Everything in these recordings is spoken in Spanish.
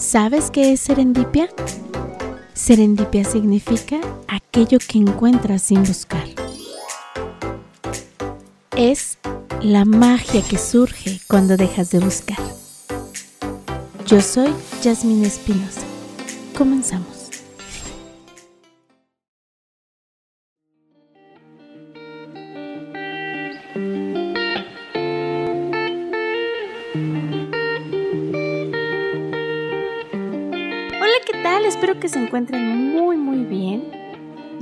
¿Sabes qué es serendipia? Serendipia significa aquello que encuentras sin buscar. Es la magia que surge cuando dejas de buscar. Yo soy Jasmine Espinosa. Comenzamos. Encuentren muy muy bien.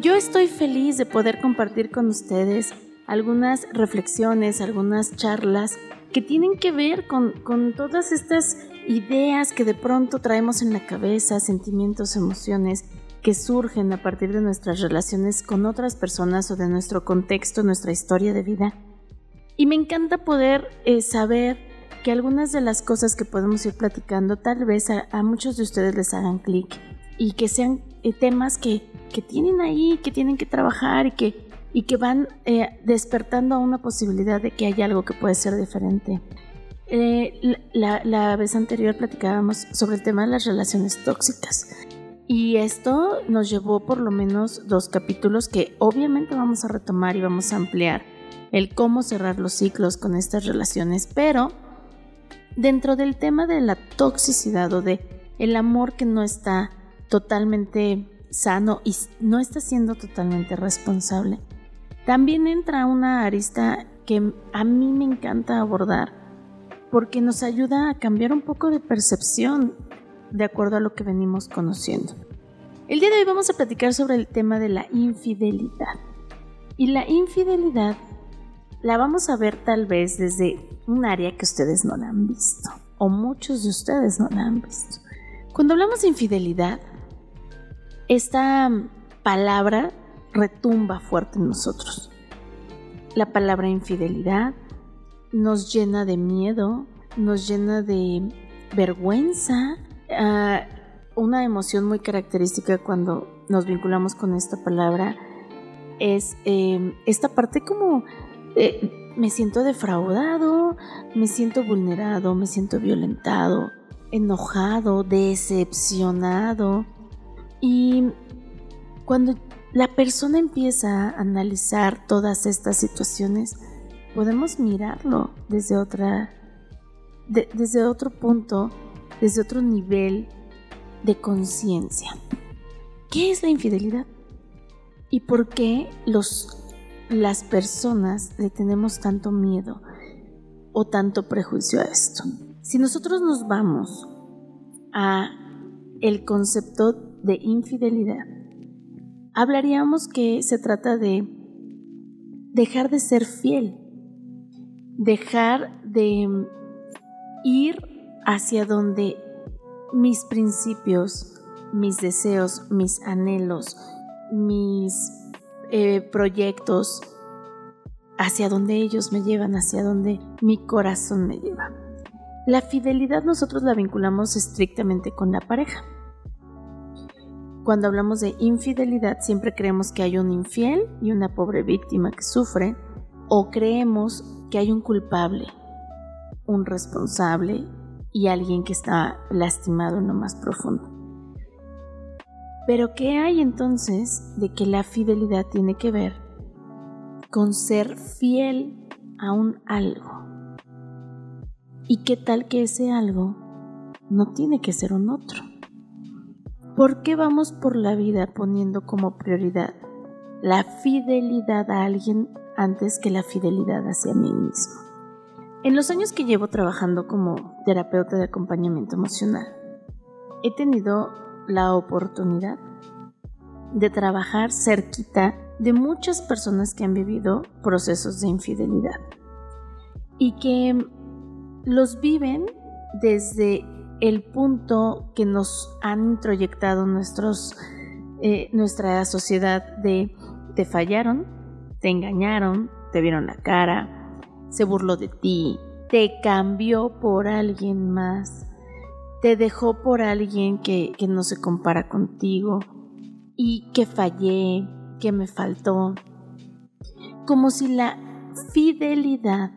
Yo estoy feliz de poder compartir con ustedes algunas reflexiones, algunas charlas que tienen que ver con, con todas estas ideas que de pronto traemos en la cabeza, sentimientos, emociones que surgen a partir de nuestras relaciones con otras personas o de nuestro contexto, nuestra historia de vida. Y me encanta poder eh, saber que algunas de las cosas que podemos ir platicando tal vez a, a muchos de ustedes les hagan clic y que sean eh, temas que, que, tienen ahí, que tienen que trabajar y que, y que van eh, despertando a una posibilidad de que haya algo que puede ser diferente. Eh, la, la, vez anterior platicábamos sobre el tema de las relaciones tóxicas y esto nos llevó por lo menos dos capítulos que obviamente vamos a retomar y vamos a ampliar el cómo cerrar los ciclos con estas relaciones, pero dentro del tema de la toxicidad o de el amor que no está totalmente sano y no está siendo totalmente responsable. También entra una arista que a mí me encanta abordar porque nos ayuda a cambiar un poco de percepción de acuerdo a lo que venimos conociendo. El día de hoy vamos a platicar sobre el tema de la infidelidad. Y la infidelidad la vamos a ver tal vez desde un área que ustedes no la han visto, o muchos de ustedes no la han visto. Cuando hablamos de infidelidad, esta palabra retumba fuerte en nosotros. La palabra infidelidad nos llena de miedo, nos llena de vergüenza, ah, una emoción muy característica cuando nos vinculamos con esta palabra es em, esta parte como eh, me siento defraudado, me siento vulnerado, me siento violentado, enojado, decepcionado. Y cuando la persona empieza a analizar todas estas situaciones, podemos mirarlo desde otra desde otro punto, desde otro nivel de conciencia. ¿Qué es la infidelidad? ¿Y por qué los, las personas le tenemos tanto miedo o tanto prejuicio a esto? Si nosotros nos vamos a el concepto de infidelidad, hablaríamos que se trata de dejar de ser fiel, dejar de ir hacia donde mis principios, mis deseos, mis anhelos, mis eh, proyectos, hacia donde ellos me llevan, hacia donde mi corazón me lleva. La fidelidad nosotros la vinculamos estrictamente con la pareja cuando hablamos de infidelidad siempre creemos que hay un infiel y una pobre víctima que sufre o creemos que hay un culpable, un responsable y alguien que está lastimado en lo más profundo. Pero ¿qué hay entonces de que la fidelidad tiene que ver con ser fiel a un algo? ¿Y qué tal que ese algo no tiene que ser un otro? ¿Por qué vamos por la vida poniendo como prioridad la fidelidad a alguien antes que la fidelidad hacia mí mismo? En los años que llevo trabajando como terapeuta de acompañamiento emocional, he tenido la oportunidad de trabajar cerquita de muchas personas que han vivido procesos de infidelidad y que los viven desde el punto que nos han introyectado eh, nuestra sociedad de te fallaron, te engañaron, te vieron la cara, se burló de ti, te cambió por alguien más, te dejó por alguien que, que no se compara contigo y que fallé, que me faltó. Como si la fidelidad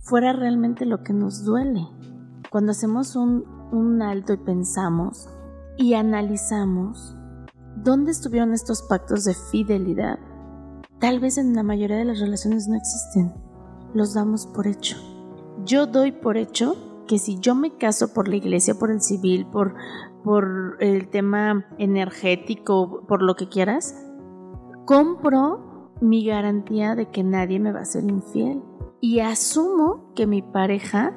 fuera realmente lo que nos duele. Cuando hacemos un un alto y pensamos y analizamos dónde estuvieron estos pactos de fidelidad, tal vez en la mayoría de las relaciones no existen. Los damos por hecho. Yo doy por hecho que si yo me caso por la iglesia, por el civil, por, por el tema energético, por lo que quieras, compro mi garantía de que nadie me va a ser infiel. Y asumo que mi pareja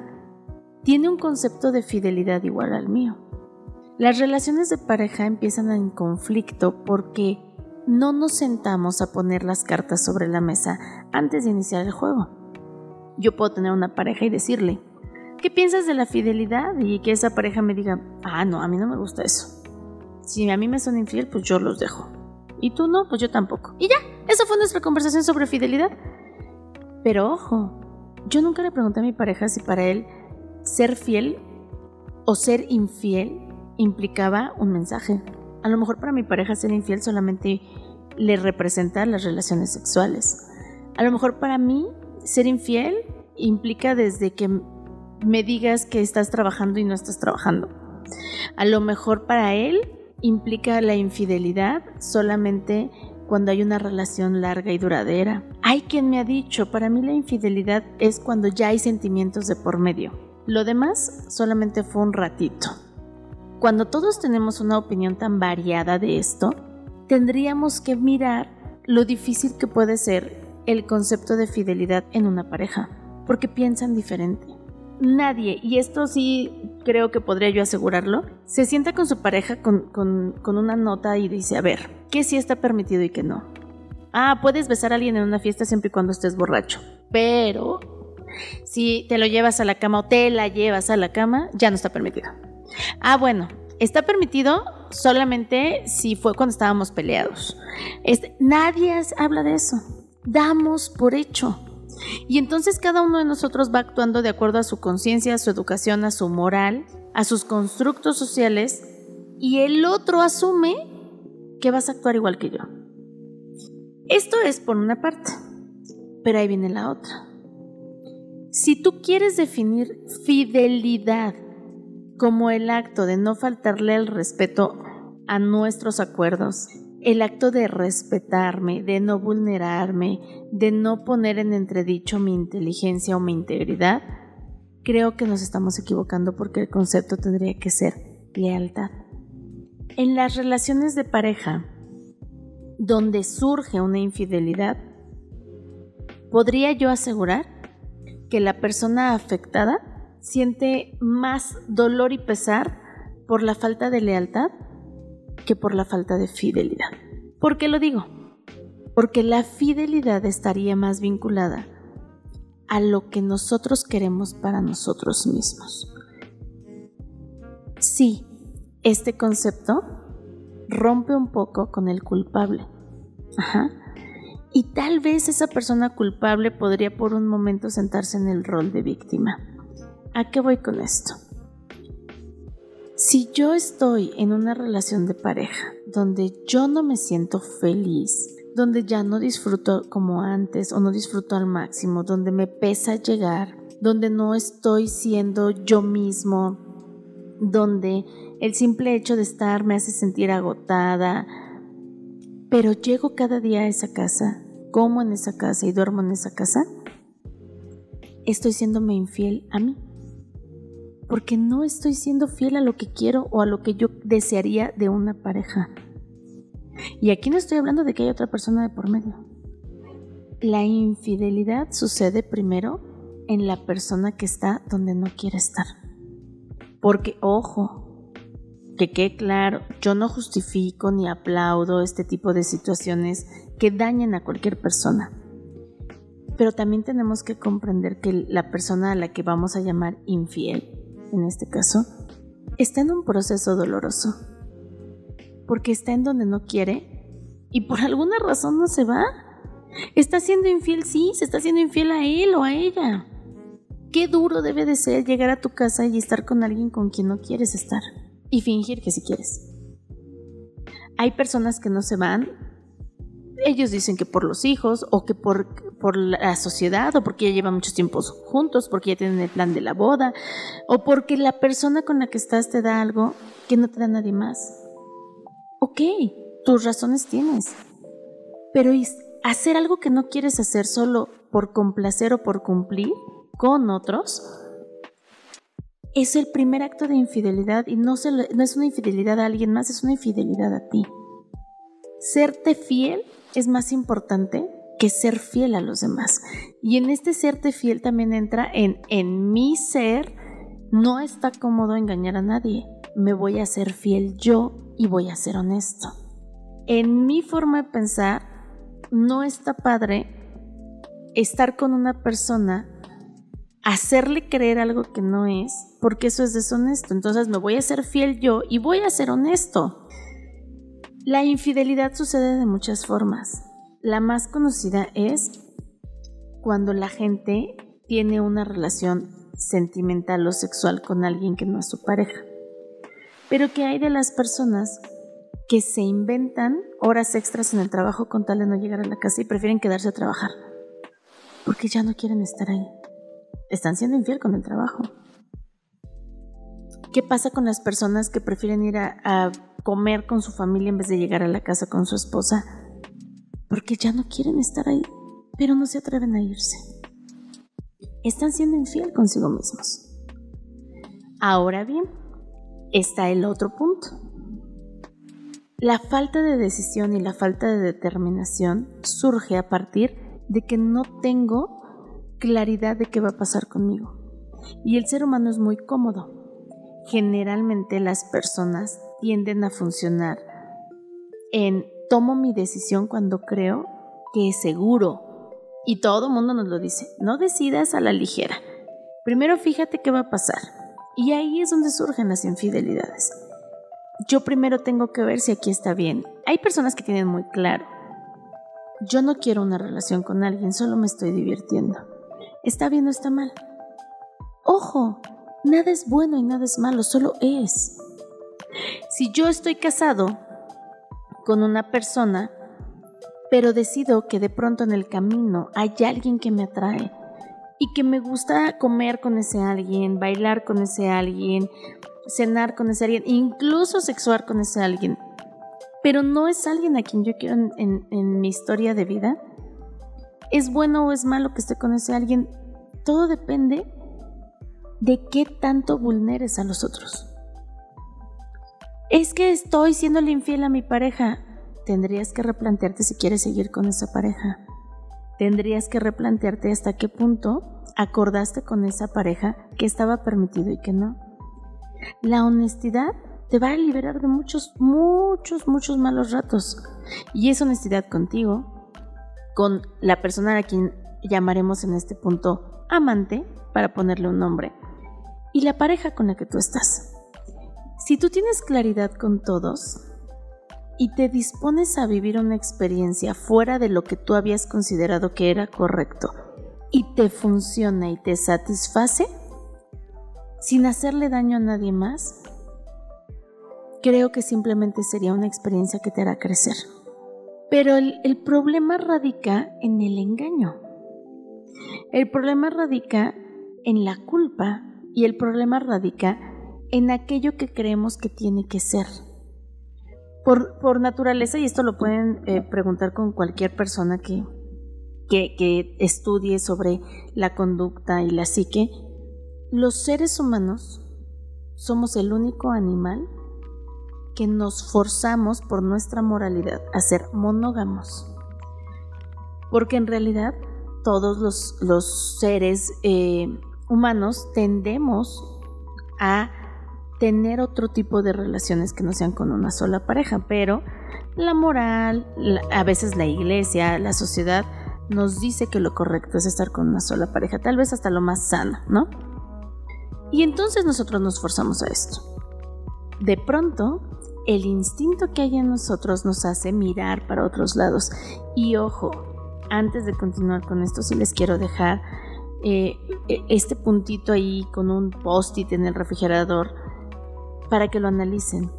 tiene un concepto de fidelidad igual al mío. Las relaciones de pareja empiezan en conflicto porque no nos sentamos a poner las cartas sobre la mesa antes de iniciar el juego. Yo puedo tener una pareja y decirle, ¿qué piensas de la fidelidad? Y que esa pareja me diga, ah, no, a mí no me gusta eso. Si a mí me son infiel, pues yo los dejo. Y tú no, pues yo tampoco. Y ya, esa fue nuestra conversación sobre fidelidad. Pero ojo, yo nunca le pregunté a mi pareja si para él ser fiel o ser infiel implicaba un mensaje. A lo mejor para mi pareja ser infiel solamente le representa las relaciones sexuales. A lo mejor para mí ser infiel implica desde que me digas que estás trabajando y no estás trabajando. A lo mejor para él implica la infidelidad solamente cuando hay una relación larga y duradera. Hay quien me ha dicho, para mí la infidelidad es cuando ya hay sentimientos de por medio. Lo demás solamente fue un ratito. Cuando todos tenemos una opinión tan variada de esto, tendríamos que mirar lo difícil que puede ser el concepto de fidelidad en una pareja, porque piensan diferente. Nadie, y esto sí creo que podría yo asegurarlo, se sienta con su pareja con, con una nota y dice, a ver, ¿qué sí está permitido y qué no? Ah, puedes besar a alguien en una fiesta siempre y cuando estés borracho, pero si te lo llevas a la cama o te la llevas a la cama, ya no está permitido. Ah, bueno, está permitido solamente si fue cuando estábamos peleados. Este, nadie habla de eso. Damos por hecho. Y entonces cada uno de nosotros va actuando de acuerdo a su conciencia, a su educación, a su moral, a sus constructos sociales, y el otro asume que vas a actuar igual que yo. Esto es por una parte, pero ahí viene la otra. Si tú quieres definir fidelidad como el acto de no faltarle el respeto a nuestros acuerdos, el acto de respetarme, de no vulnerarme, de no poner en entredicho mi inteligencia o mi integridad, creo que nos estamos equivocando porque el concepto tendría que ser lealtad. En las relaciones de pareja, donde surge una infidelidad, podría yo asegurar que la persona afectada siente más dolor y pesar por la falta de lealtad que por la falta de fidelidad. ¿Por qué lo digo? Porque la fidelidad estaría más vinculada a lo que nosotros queremos para nosotros mismos. Sí, este concepto rompe un poco con el culpable. Ajá. Y tal vez esa persona culpable podría por un momento sentarse en el rol de víctima. ¿A qué voy con esto? Si yo estoy en una relación de pareja donde yo no me siento feliz, donde ya no disfruto como antes o no disfruto al máximo, donde me pesa llegar, donde no estoy siendo yo mismo, donde el simple hecho de estar me hace sentir agotada, pero llego cada día a esa casa, como en esa casa y duermo en esa casa, estoy siéndome infiel a mí. Porque no estoy siendo fiel a lo que quiero o a lo que yo desearía de una pareja. Y aquí no estoy hablando de que hay otra persona de por medio. La infidelidad sucede primero en la persona que está donde no quiere estar. Porque, ojo, que quede claro, yo no justifico ni aplaudo este tipo de situaciones que dañen a cualquier persona. Pero también tenemos que comprender que la persona a la que vamos a llamar infiel, en este caso, está en un proceso doloroso. Porque está en donde no quiere y por alguna razón no se va. Está siendo infiel, sí, se está siendo infiel a él o a ella. Qué duro debe de ser llegar a tu casa y estar con alguien con quien no quieres estar y fingir que si quieres. Hay personas que no se van. Ellos dicen que por los hijos o que por, por la sociedad o porque ya llevan muchos tiempos juntos, porque ya tienen el plan de la boda o porque la persona con la que estás te da algo que no te da nadie más. Ok, tus razones tienes, pero hacer algo que no quieres hacer solo por complacer o por cumplir con otros es el primer acto de infidelidad y no, no es una infidelidad a alguien más, es una infidelidad a ti. Serte fiel es más importante que ser fiel a los demás. Y en este serte fiel también entra en, en mi ser, no está cómodo engañar a nadie. Me voy a ser fiel yo y voy a ser honesto. En mi forma de pensar, no está padre estar con una persona, hacerle creer algo que no es, porque eso es deshonesto. Entonces me voy a ser fiel yo y voy a ser honesto. La infidelidad sucede de muchas formas. La más conocida es cuando la gente tiene una relación sentimental o sexual con alguien que no es su pareja. Pero que hay de las personas que se inventan horas extras en el trabajo con tal de no llegar a la casa y prefieren quedarse a trabajar. Porque ya no quieren estar ahí. Están siendo infiel con el trabajo. ¿Qué pasa con las personas que prefieren ir a, comer con su familia en vez de llegar a la casa con su esposa? porque ya no quieren estar ahí, pero no se atreven a irse. Están siendo infiel consigo mismos. Ahora bien, está el otro punto. La falta de decisión y la falta de determinación surge a partir de que no tengo claridad de qué va a pasar conmigo. Y el ser humano es muy cómodo. Generalmente las personas tienden a funcionar en tomo mi decisión cuando creo que es seguro. Y todo el mundo nos lo dice, no decidas a la ligera. Primero fíjate qué va a pasar. Y ahí es donde surgen las infidelidades. Yo primero tengo que ver si aquí está bien. Hay personas que tienen muy claro. Yo no quiero una relación con alguien, solo me estoy divirtiendo. ¿Está bien o está mal? Ojo, nada es bueno y nada es malo, solo es. Si yo estoy casado con una persona, pero decido que de pronto en el camino hay alguien que me atrae y que me gusta comer con ese alguien, bailar con ese alguien, cenar con ese alguien, incluso sexuar con ese alguien, pero no es alguien a quien yo quiero en, en mi historia de vida. ¿Es bueno o es malo que esté con ese alguien? Todo depende de qué tanto vulneres a los otros es que estoy siendo infiel a mi pareja. Tendrías que replantearte si quieres seguir con esa pareja. Tendrías que replantearte hasta qué punto acordaste con esa pareja que estaba permitido y que no. La honestidad te va a liberar de muchos, muchos, muchos malos ratos. Y es honestidad contigo, con la persona a quien llamaremos en este punto amante, para ponerle un nombre, y la pareja con la que tú estás. Si tú tienes claridad con todos y te dispones a vivir una experiencia fuera de lo que tú habías considerado que era correcto y te funciona y te satisface, sin hacerle daño a nadie más, creo que simplemente sería una experiencia que te hará crecer. Pero el, problema radica en el engaño. El problema radica en la culpa y el problema radica en aquello que creemos que tiene que ser. Por, naturaleza, y esto lo pueden eh, preguntar con cualquier persona que, que, que estudie sobre la conducta y la psique, los seres humanos somos el único animal que nos forzamos por nuestra moralidad a ser monógamos. Porque en realidad todos los, seres eh, humanos tendemos a tener otro tipo de relaciones que no sean con una sola pareja, pero la moral, a veces la iglesia, la sociedad nos dice que lo correcto es estar con una sola pareja, tal vez hasta lo más sano, ¿no? Y entonces nosotros nos forzamos a esto. De pronto, el instinto que hay en nosotros nos hace mirar para otros lados. Y ojo, antes de continuar con esto, sí les quiero dejar eh, e, este puntito ahí con un post-it en el refrigerador para que lo analicen.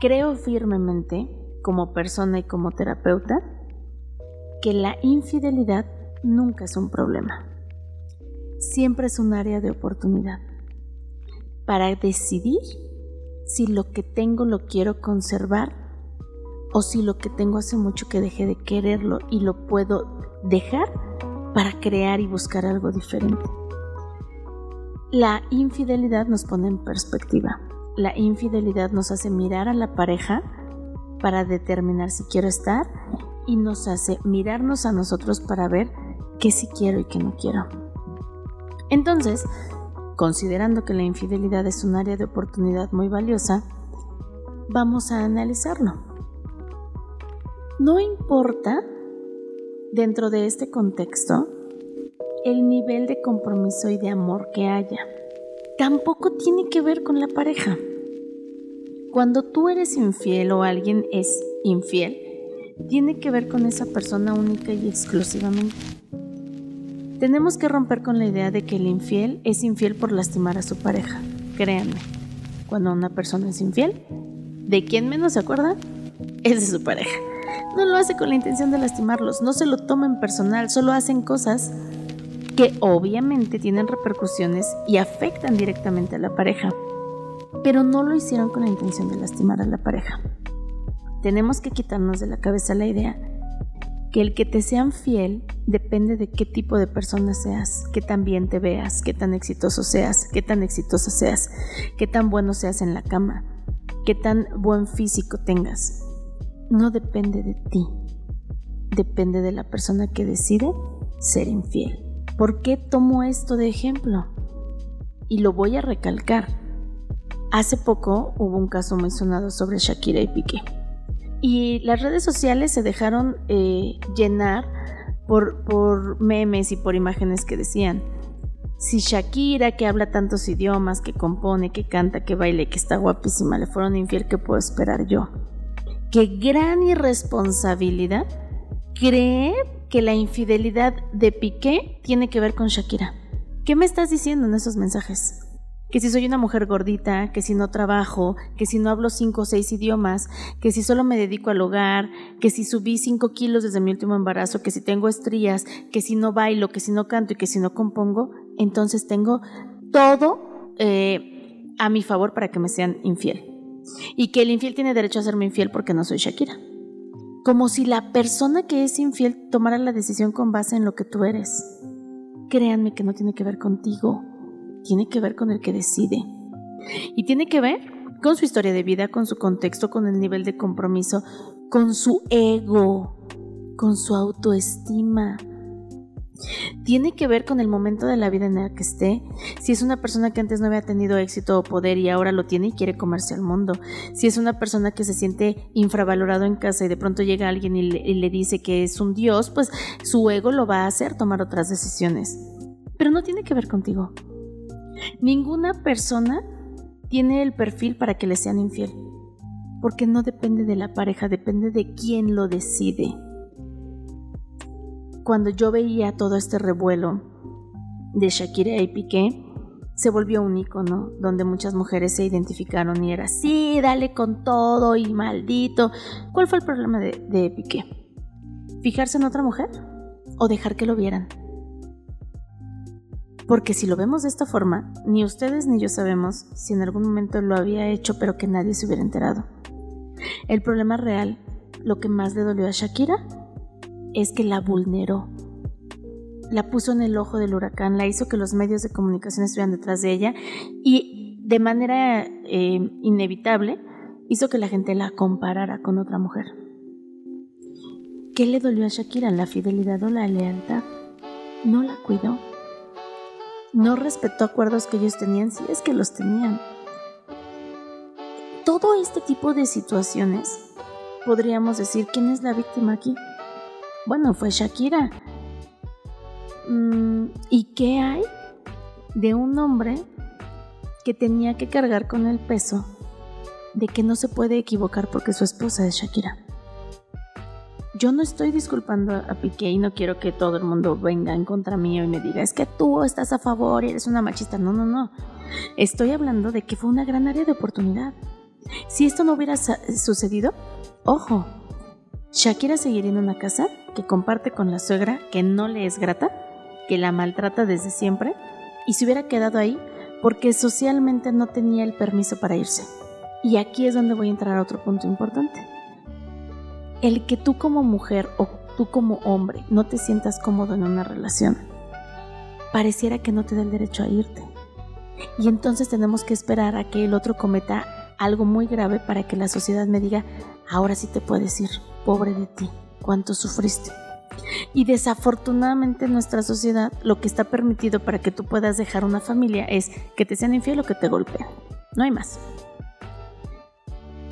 Creo firmemente, como persona y como terapeuta, que la infidelidad nunca es un problema. Siempre es un área de oportunidad para decidir si lo que tengo lo quiero conservar o si lo que tengo hace mucho que dejé de quererlo y lo puedo dejar para crear y buscar algo diferente. La infidelidad nos pone en perspectiva. La infidelidad nos hace mirar a la pareja para determinar si quiero estar y nos hace mirarnos a nosotros para ver qué sí quiero y qué no quiero. Entonces, considerando que la infidelidad es un área de oportunidad muy valiosa, vamos a analizarlo. No importa, dentro de este contexto, el nivel de compromiso y de amor que haya. Tampoco tiene que ver con la pareja. Cuando tú eres infiel o alguien es infiel, tiene que ver con esa persona única y exclusivamente. Tenemos que romper con la idea de que el infiel es infiel por lastimar a su pareja. Créanme, cuando una persona es infiel, ¿de quién menos se acuerda? Es de su pareja. No lo hace con la intención de lastimarlos, no se lo toma en personal, solo hacen cosas que obviamente tienen repercusiones y afectan directamente a la pareja, pero no lo hicieron con la intención de lastimar a la pareja. Tenemos que quitarnos de la cabeza la idea que el que te sean fiel depende de qué tipo de persona seas, qué tan bien te veas, qué tan exitoso seas, qué tan exitosa seas, qué tan bueno seas en la cama, qué tan buen físico tengas. No depende de ti, depende de la persona que decide ser infiel. ¿Por qué tomo esto de ejemplo? Y lo voy a recalcar. Hace poco hubo un caso muy sonado sobre Shakira y Piqué y las redes sociales se dejaron eh, llenar por, memes y por imágenes que decían, si Shakira, que habla tantos idiomas, que compone, que canta, que baile, que está guapísima, le fueron infiel, ¿qué puedo esperar yo? Qué gran irresponsabilidad creer que la infidelidad de Piqué tiene que ver con Shakira. ¿Qué me estás diciendo en esos mensajes? Que si soy una mujer gordita, que si no trabajo, que si no hablo cinco o seis idiomas, que si solo me dedico al hogar, que si subí cinco kilos desde mi último embarazo, que si tengo estrías, que si no bailo, que si no canto y que si no compongo, entonces tengo todo eh, a mi favor para que me sean infiel. Y que el infiel tiene derecho a serme infiel porque no soy Shakira. Como si la persona que es infiel tomara la decisión con base en lo que tú eres. Créanme que no tiene que ver contigo tiene que ver con el que decide. Y tiene que ver con su historia de vida, con su contexto, con el nivel de compromiso, con su ego, con su autoestima. Tiene que ver con el momento de la vida en el que esté. Si es una persona que antes no había tenido éxito o poder y ahora lo tiene y quiere comerse al mundo. Si es una persona que se siente infravalorado en casa y de pronto llega alguien y le, y le dice que es un dios, pues su ego lo va a hacer tomar otras decisiones. Pero no tiene que ver contigo. Ninguna persona tiene el perfil para que le sean infiel, porque no depende de la pareja, depende de quién lo decide. Cuando yo veía todo este revuelo de Shakira y Piqué, se volvió un icono donde muchas mujeres se identificaron y era, sí, dale con todo y maldito. ¿Cuál fue el problema de, de Piqué? ¿Fijarse en otra mujer o dejar que lo vieran? Porque si lo vemos de esta forma, ni ustedes ni yo sabemos si en algún momento lo había hecho pero que nadie se hubiera enterado. El problema real, lo que más le dolió a Shakira, es que la vulneró. La puso en el ojo del huracán, la hizo que los medios de comunicación estuvieran detrás de ella y de manera eh, inevitable hizo que la gente la comparara con otra mujer. ¿Qué le dolió a Shakira? ¿La fidelidad o la lealtad? No la cuidó no respetó acuerdos que ellos tenían, si es que los tenían. Todo este tipo de situaciones, podríamos decir, ¿quién es la víctima aquí? Bueno, fue Shakira. Mm, ¿Y qué hay de un hombre que tenía que cargar con el peso de que no se puede equivocar porque su esposa es Shakira? Yo no estoy disculpando a Piqué y no quiero que todo el mundo venga en contra mío y me diga, es que tú estás a favor y eres una machista. No, no, no. Estoy hablando de que fue una gran área de oportunidad. Si esto no hubiera sucedido, ojo, Shakira seguiría en una casa que comparte con la suegra que no le es grata, que la maltrata desde siempre, y se hubiera quedado ahí porque socialmente no tenía el permiso para irse. Y aquí es donde voy a entrar a otro punto importante. El que tú como mujer o tú como hombre no te sientas cómodo en una relación, pareciera que no te da el derecho a irte. Y entonces tenemos que esperar a que el otro cometa algo muy grave para que la sociedad me diga, ahora sí te puedes ir, pobre de ti, cuánto sufriste. Y desafortunadamente en nuestra sociedad lo que está permitido para que tú puedas dejar una familia es que te sean infiel o que te golpeen. No hay más.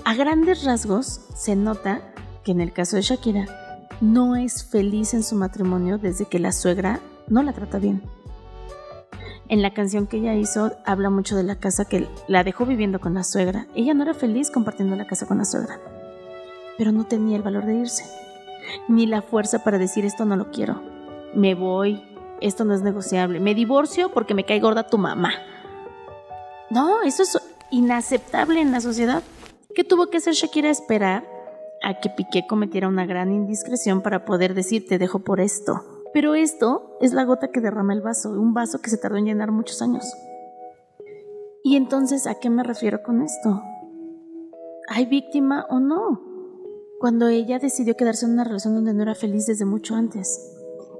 A grandes rasgos se nota que en el caso de Shakira no es feliz en su matrimonio desde que la suegra no la trata bien. En la canción que ella hizo habla mucho de la casa que la dejó viviendo con la suegra. Ella no era feliz compartiendo la casa con la suegra, pero no tenía el valor de irse, ni la fuerza para decir esto no lo quiero, me voy, esto no es negociable, me divorcio porque me cae gorda tu mamá. No, eso es inaceptable en la sociedad. ¿Qué tuvo que hacer Shakira esperar a que Piqué cometiera una gran indiscreción para poder decir te dejo por esto? Pero esto es la gota que derrama el vaso, un vaso que se tardó en llenar muchos años. Y entonces, ¿a qué me refiero con esto? ¿Hay víctima o no? Cuando ella decidió quedarse en una relación donde no era feliz desde mucho antes.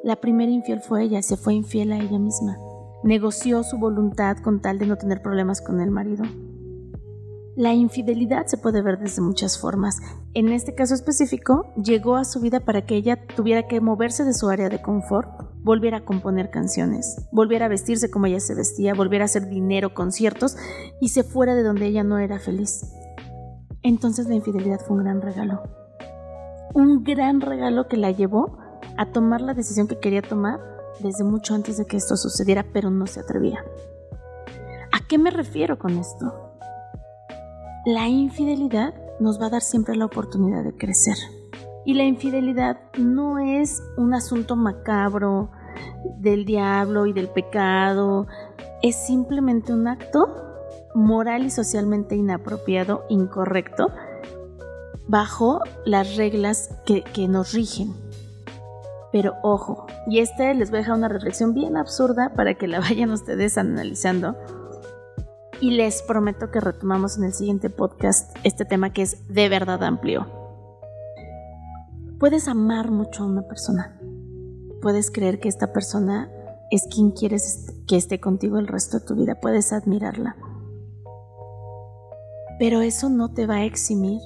La primera infiel fue ella, se fue infiel a ella misma. Negoció su voluntad con tal de no tener problemas con el marido. La infidelidad se puede ver desde muchas formas. En este caso específico, llegó a su vida para que ella tuviera que moverse de su área de confort, volviera a componer canciones, volviera a vestirse como ella se vestía, volviera a hacer dinero, conciertos y se fuera de donde ella no era feliz. Entonces la infidelidad fue un gran regalo. Un gran regalo que la llevó a tomar la decisión que quería tomar desde mucho antes de que esto sucediera, pero no se atrevía. ¿A qué me refiero con esto? La infidelidad nos va a dar siempre la oportunidad de crecer. Y la infidelidad no es un asunto macabro del diablo y del pecado, es simplemente un acto moral y socialmente inapropiado, incorrecto, bajo las reglas que, nos rigen. Pero ojo, y este les voy a dejar una reflexión bien absurda para que la vayan ustedes analizando y les prometo que retomamos en el siguiente podcast este tema que es de verdad amplio. Puedes amar mucho a una persona. Puedes creer que esta persona es quien quieres que esté contigo el resto de tu vida. Puedes admirarla. Pero eso no te va a eximir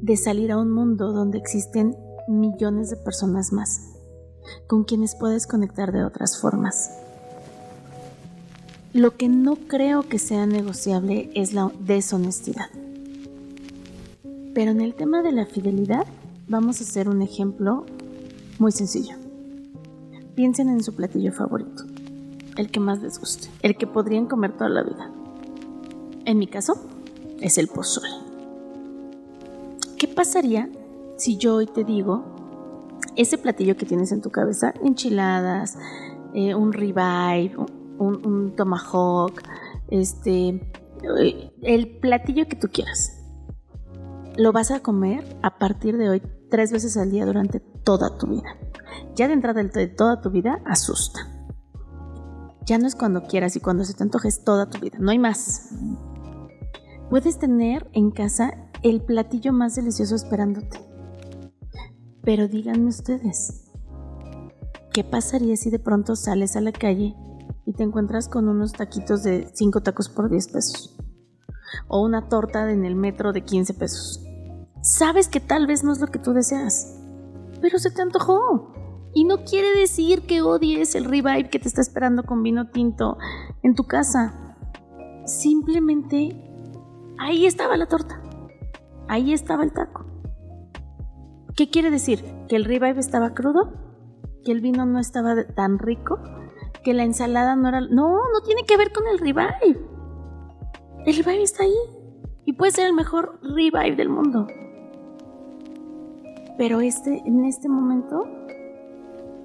de salir a un mundo donde existen millones de personas más, con quienes puedes conectar de otras formas. Lo que no creo que sea negociable es la deshonestidad. Pero en el tema de la fidelidad, vamos a hacer un ejemplo muy sencillo. Piensen en su platillo favorito, el que más les guste, el que podrían comer toda la vida. En mi caso, es el pozole. ¿Qué pasaría si yo hoy te digo ese platillo que tienes en tu cabeza, enchiladas, eh, un ribeye, un, tomahawk, este, el platillo que tú quieras. Lo vas a comer a partir de hoy tres veces al día durante toda tu vida. Ya de entrada de toda tu vida, asusta. Ya no es cuando quieras y cuando se te antojes toda tu vida, no hay más. Puedes tener en casa el platillo más delicioso esperándote. Pero díganme ustedes, ¿qué pasaría si de pronto sales a la calle y te encuentras con unos taquitos de 5 tacos por 10 pesos. O una torta en el metro de 15 pesos. Sabes que tal vez no es lo que tú deseas, pero se te antojó. Y no quiere decir que odies el revive que te está esperando con vino tinto en tu casa. Simplemente ahí estaba la torta. Ahí estaba el taco. ¿Qué quiere decir? ¿Que el revive estaba crudo? ¿Que el vino no estaba tan rico? Que la ensalada no era... No, no tiene que ver con el revive. El revive está ahí. Y puede ser el mejor revive del mundo. Pero este, en este momento,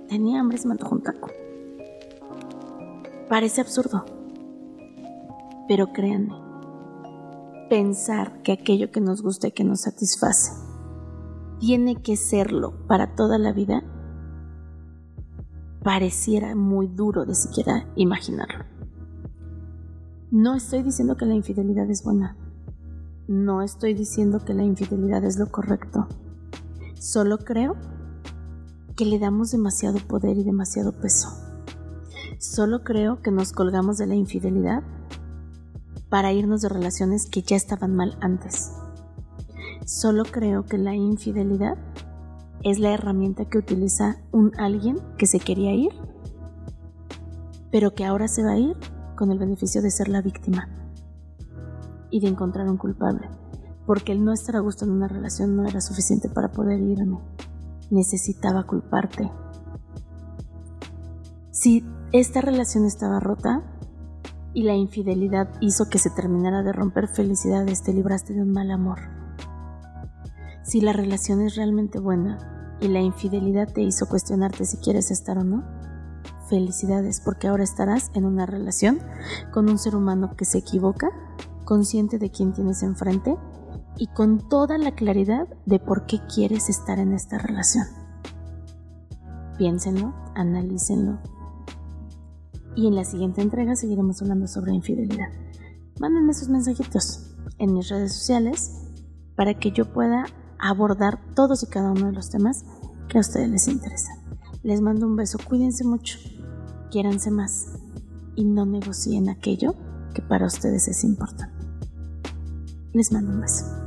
tenía hambre se me antojó un taco. Parece absurdo. Pero créanme, pensar que aquello que nos gusta y que nos satisface tiene que serlo para toda la vida, pareciera muy duro de siquiera imaginarlo. No estoy diciendo que la infidelidad es buena. No estoy diciendo que la infidelidad es lo correcto. Solo creo que le damos demasiado poder y demasiado peso. Solo creo que nos colgamos de la infidelidad para irnos de relaciones que ya estaban mal antes. Solo creo que la infidelidad es la herramienta que utiliza un alguien que se quería ir, pero que ahora se va a ir con el beneficio de ser la víctima y de encontrar un culpable, porque el no estar a gusto en una relación no era suficiente para poder irme. Necesitaba culparte. Si esta relación estaba rota y la infidelidad hizo que se terminara de romper felicidades, te libraste de un mal amor. Si la relación es realmente buena y la infidelidad te hizo cuestionarte si quieres estar o no, felicidades porque ahora estarás en una relación con un ser humano que se equivoca, consciente de quién tienes enfrente y con toda la claridad de por qué quieres estar en esta relación. Piénsenlo, analícenlo. Y en la siguiente entrega seguiremos hablando sobre infidelidad. Mándenme sus mensajitos en mis redes sociales para que yo pueda abordar todos y cada uno de los temas que a ustedes les interesan. Les mando un beso, cuídense mucho quiéranse más y no negocien aquello que para ustedes es importante. Les mando un beso.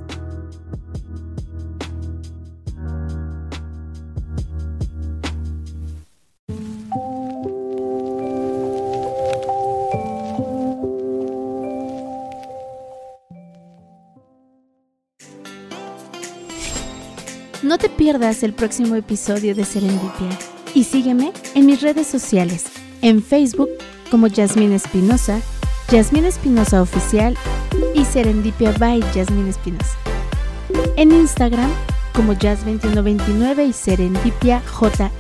Pierdas el próximo episodio de Serendipia y sígueme en mis redes sociales en Facebook como Yasmín Espinosa, Yasmín Espinosa Oficial y Serendipia by Yasmín Espinosa. En Instagram como Jazz2129 y Serendipia JE.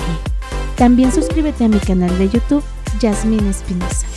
También suscríbete a mi canal de YouTube Yasmín Espinosa.